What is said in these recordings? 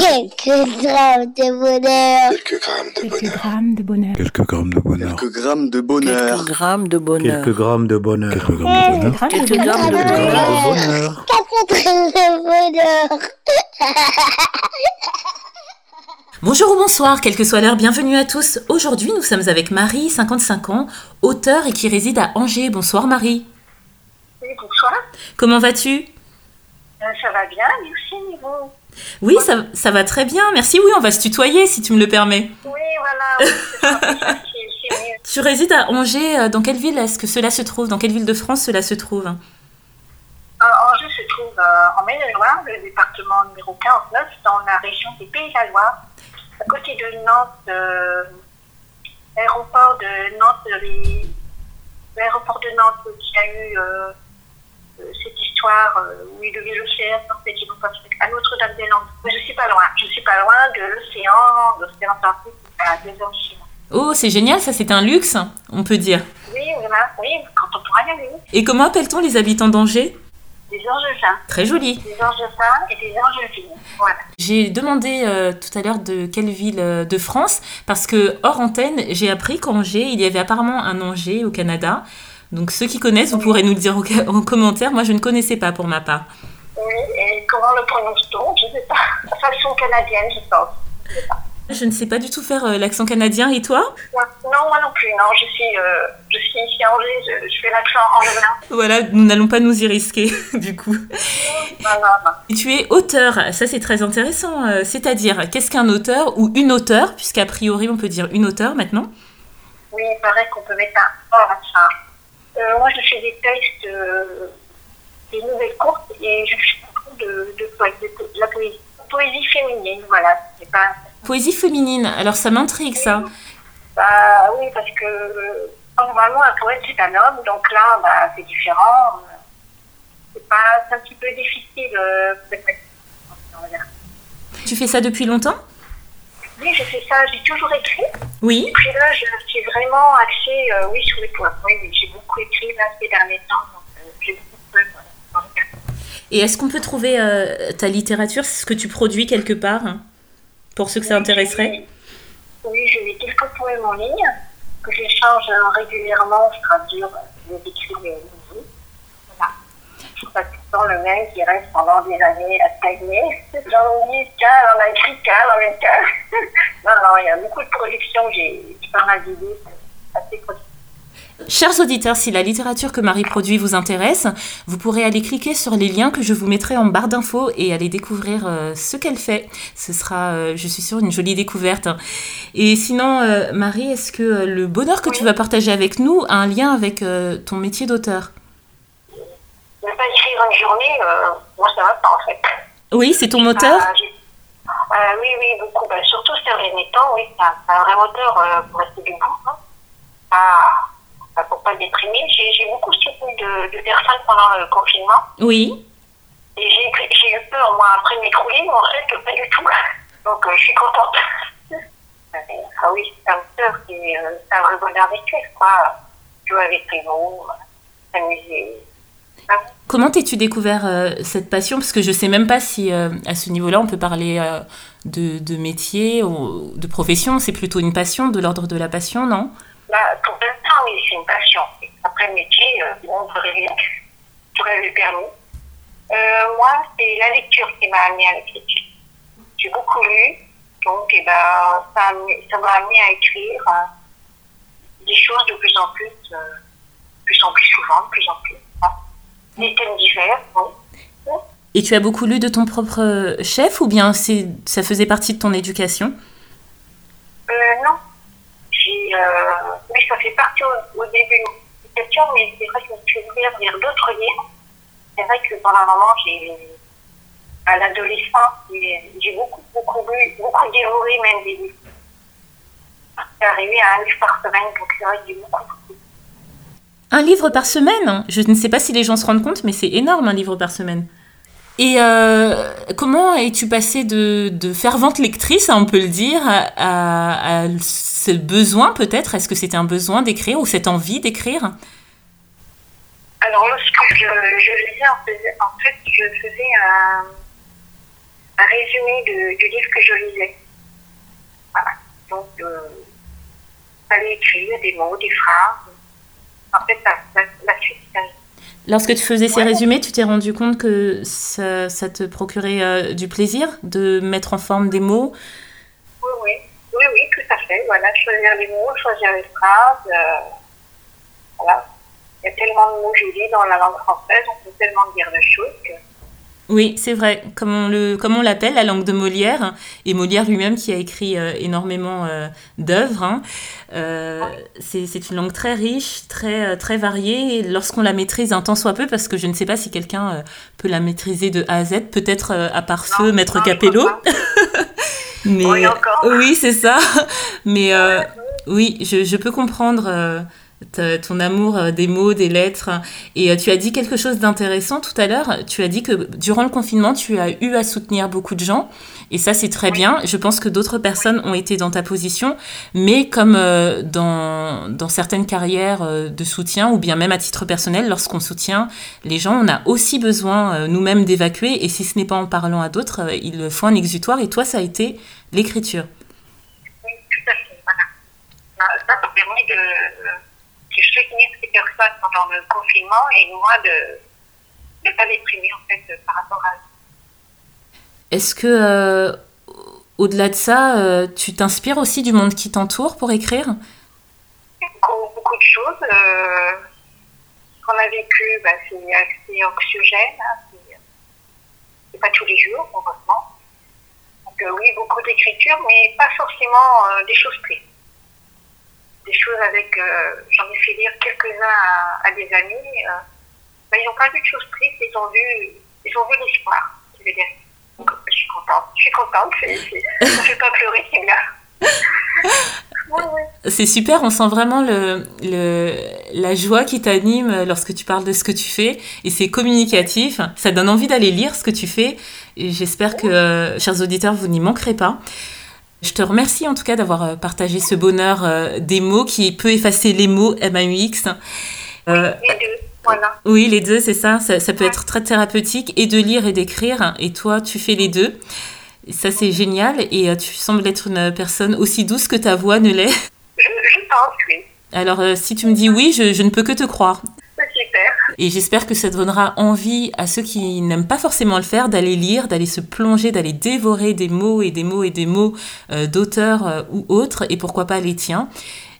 Quelques grammes de bonheur. Quelques grammes de Quelques bonheur. grammes de bonheur. Quelques grammes de bonheur. Quelques grammes de bonheur. Quelques grammes de bonheur. Quelques grammes de bonheur. Quelques grammes de bonheur. Grammes Quelques de bonheur. grammes de Quelques bonheur. grammes de bonheur. Quatre grammes de bonheur. Bonjour ou bonsoir, quelle que soit l'heure, bienvenue à tous. Aujourd'hui, nous sommes avec Marie, 55 ans, auteure et qui réside à Angers. Bonsoir Marie. Oui, bonsoir. Comment vas-tu Euh, ça va bien, merci. vous Oui, ça, ça va très bien, merci. Oui, on va se tutoyer si tu me le permets. Oui, voilà. oui, ça, mieux. Tu résides à Angers, euh, dans quelle ville est-ce que cela se trouve? Dans quelle ville de France cela se trouve? Euh, Angers se trouve euh, en Maine-et-Loire, le département numéro 49, dans la région des Pays de la Loire, à côté de Nantes, euh, l'aéroport de Nantes, l'aéroport de Nantes qui a eu cette histoire euh, où il devait le faire, en fait, ils l'ont pas à Notre-Dame-des-Landes. Mais je suis pas loin, je suis pas loin de l'océan, de l'océan Atlantique, à deux heures de. Oh, c'est génial, ça c'est un luxe, on peut dire. Oui, voilà, oui, quand on pourra y aller. Et comment appelle-t-on les habitants d'Angers? Des angevins, Très joli. des angevins et des angevines. Voilà. J'ai demandé euh, tout à l'heure de quelle ville euh, de France, parce que hors antenne, j'ai appris qu'Angers, il y avait apparemment un Angers au Canada. Donc ceux qui connaissent, vous pourrez nous le dire en commentaire. Moi, je ne connaissais pas pour ma part. Oui, et comment le prononce-t-on? Je ne sais pas. Façon canadienne, je pense. Je ne sais pas du tout faire euh, l'accent canadien. Et toi? Ouais. Non, moi non plus. Non, je suis, euh, je suis ici à Angers, je, je fais l'accent angevin. Voilà, nous n'allons pas nous y risquer, du coup. Non, non, non. Et tu es auteur, ça c'est très intéressant. euh, C'est-à-dire, qu'est-ce qu'un auteur ou une auteure, puisqu'a priori on peut dire une auteure maintenant Oui, il paraît qu'on peut mettre un or à ça. Euh, moi, je fais des textes, euh, des nouvelles courtes, et je fais beaucoup de, de, de, de la poésie. Poésie féminine, voilà. C'est pas... Poésie féminine, alors ça m'intrigue ça. Bah oui, parce que euh, normalement, un poète, c'est un homme, donc là, bah, c'est différent. C'est pas, un petit peu difficile. euh. Tu fais ça depuis longtemps? Oui, je fais ça, j'ai toujours écrit. Oui. Et puis là, je suis vraiment axée, euh, oui, sur les poèmes. Oui, oui, j'ai beaucoup écrit là, ces derniers temps. Donc, euh, j'ai beaucoup cadre. Et est-ce qu'on peut trouver euh, ta littérature, ce que tu produis quelque part, hein, pour ceux que ça intéresserait? Oui, je lis quelques poèmes en ligne, que j'échange euh, régulièrement, je traduis euh, les écrits des nouveaux. Voilà. Je pas tout le temps le même qui reste pendant des années à stagner. J'en lis qu'un, on a écrit qu'un, on a qu'un. non, non, il y a beaucoup j'ai pas mal d'idées, assez. Chers auditeurs, si la littérature que Marie produit vous intéresse, vous pourrez aller cliquer sur les liens que je vous mettrai en barre d'infos et aller découvrir euh, ce qu'elle fait. Ce sera, euh, je suis sûre, une jolie découverte. Et sinon, euh, Marie, est-ce que le bonheur que tu vas partager avec nous a un lien avec ton métier d'auteur? Ne pas écrire une journée, moi ça va pas en fait. Oui, c'est ton moteur? Oui, oui, beaucoup. Bah, surtout ces derniers temps, oui, c'est un, vrai moteur euh, pour rester debout. Hein. Ah, bah, pour pas déprimer. J'ai j'ai beaucoup soutenu de, de personnes pendant le confinement. Oui. Et j'ai eu peur, moi, après m'écrouler, mais en fait, pas du tout. Donc, euh, je suis contente. Ah oui, c'est un moteur qui est c'est un vrai bonheur d'écrire, quoi. Jouer avec les mots, s'amuser. Comment t'es-tu découvert euh, cette passion? Parce que je sais même pas si euh, à ce niveau-là on peut parler euh, de, métier ou de profession. C'est plutôt une passion, de l'ordre de la passion, non? Bah, pour l'instant, oui, c'est une passion. Après le métier, bon, je rêvais, je rêvais permis. Moi, c'est la lecture qui m'a amené à l'écriture. J'ai beaucoup lu, donc eh ben, ça m'a amené à écrire euh, des choses de plus en plus, de plus en plus souvent, de plus en plus. Des thèmes divers, oui. Et tu as beaucoup lu de ton propre chef ou bien c'est ça faisait partie de ton éducation? Euh, non. J'ai, euh, oui, ça fait partie au, au début de mon éducation, mais c'est vrai que je me suis ouverte vers d'autres livres. C'est vrai que pendant un moment, j'ai, à l'adolescence, j'ai j'ai beaucoup, beaucoup lu, beaucoup dévoré même des livres. C'est arrivé à un livre par semaine, donc c'est vrai que j'ai beaucoup, beaucoup. Un livre par semaine Je ne sais pas si les gens se rendent compte, mais c'est énorme un livre par semaine. Et euh, comment es-tu passée de, de fervente lectrice, hein, on peut le dire, à, à- ce besoin peut-être? Est-ce que c'était un besoin d'écrire ou cette envie d'écrire? Alors, lorsque je, je lisais, en, fait, je faisais un, un résumé de- du livre que je lisais. Voilà. Donc, euh, fallait écrire des mots, des phrases. En fait, la, la, la suite, Lorsque tu faisais ces Ouais. résumés, tu t'es rendu compte que ça, ça te procurait euh, du plaisir de mettre en forme des mots? Oui, oui, oui, oui, tout à fait. Voilà, choisir les mots, choisir les phrases. euh, voilà. Il y a tellement de mots jolis dans la langue française, on peut tellement dire de choses que. Oui, c'est vrai, comme on le, comme on l'appelle, la langue de Molière, et Molière lui-même qui a écrit euh, énormément euh, d'œuvres. hein. Euh, c'est c'est une langue très riche, très, très variée, et lorsqu'on la maîtrise un tant soit peu, parce que je ne sais pas si quelqu'un peut la maîtriser de A à Z, peut-être à part feu, Maître Capello. Mais Oui, c'est ça. Mais oui, je, je peux comprendre ton amour euh, des mots, des lettres. Et euh, tu as dit quelque chose d'intéressant tout à l'heure. Tu as dit que durant le confinement, tu as eu à soutenir beaucoup de gens. Et ça, c'est très bien. Je pense que d'autres personnes ont été dans ta position. Mais comme euh, dans, dans certaines carrières de soutien, ou bien même à titre personnel, lorsqu'on soutient les gens, on a aussi besoin nous-mêmes d'évacuer. Et si ce n'est pas en parlant à d'autres, il faut un exutoire. Et toi, ça a été l'écriture. Oui, tout à fait, voilà. Ça, ça permet de, de soutenir ces personnes pendant le confinement et moi de ne pas déprimer en fait euh, par rapport à Est-ce que, euh, au-delà de ça, euh, tu t'inspires aussi du monde qui t'entoure pour écrire? Beaucoup, beaucoup de choses. Euh, ce qu'on a vécu, bah, c'est assez anxiogène. Hein, c'est- pas tous les jours, heureusement. Donc oui, beaucoup d'écriture, mais pas forcément des choses tristes. Des choses avec... euh, J'en ai fait lire quelques-uns à, à des amis. euh, bah, ils n'ont pas vu de choses tristes, ils ont vu, ils ont vu l'espoir, je veux dire. Donc, je suis contente. Je suis contente. ça ne fait pas pleurer, c'est bien. C'est super, on sent vraiment le, le, la joie qui t'anime lorsque tu parles de ce que tu fais et c'est communicatif. Ça donne envie d'aller lire ce que tu fais et j'espère que, chers auditeurs, vous n'y manquerez pas. Je te remercie en tout cas d'avoir euh, partagé ce bonheur euh, des mots qui peut effacer les mots MAUX. Euh, Les deux, voilà. Oui, les deux, c'est ça. ça. ça peut être très thérapeutique et de lire et d'écrire. Et toi, tu fais les deux. Et ça, c'est génial. Et euh, tu sembles être une personne aussi douce que ta voix ne l'est. Je, je pense, oui. Alors, si tu me dis oui, je, je ne peux que te croire. Et j'espère que ça donnera envie à ceux qui n'aiment pas forcément le faire d'aller lire, d'aller se plonger, d'aller dévorer des mots et des mots et des mots euh, d'auteurs euh, ou autres, et pourquoi pas les tiens.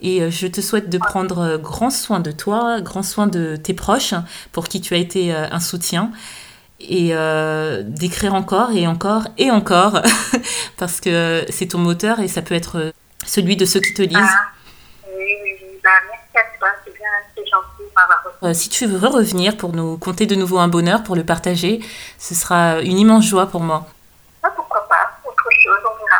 Et euh, je te souhaite de prendre grand soin de toi, grand soin de tes proches, pour qui tu as été un soutien, et d'écrire encore et encore et encore, parce que c'est ton moteur et ça peut être celui de ceux qui te lisent. Ah, oui, oui, oui. Bah, merci à toi. C'est bien, c'est gentil Euh, si tu veux revenir pour nous conter de nouveau un bonheur, pour le partager, ce sera une immense joie pour moi. Ah, pourquoi pas Autre chose, on verra.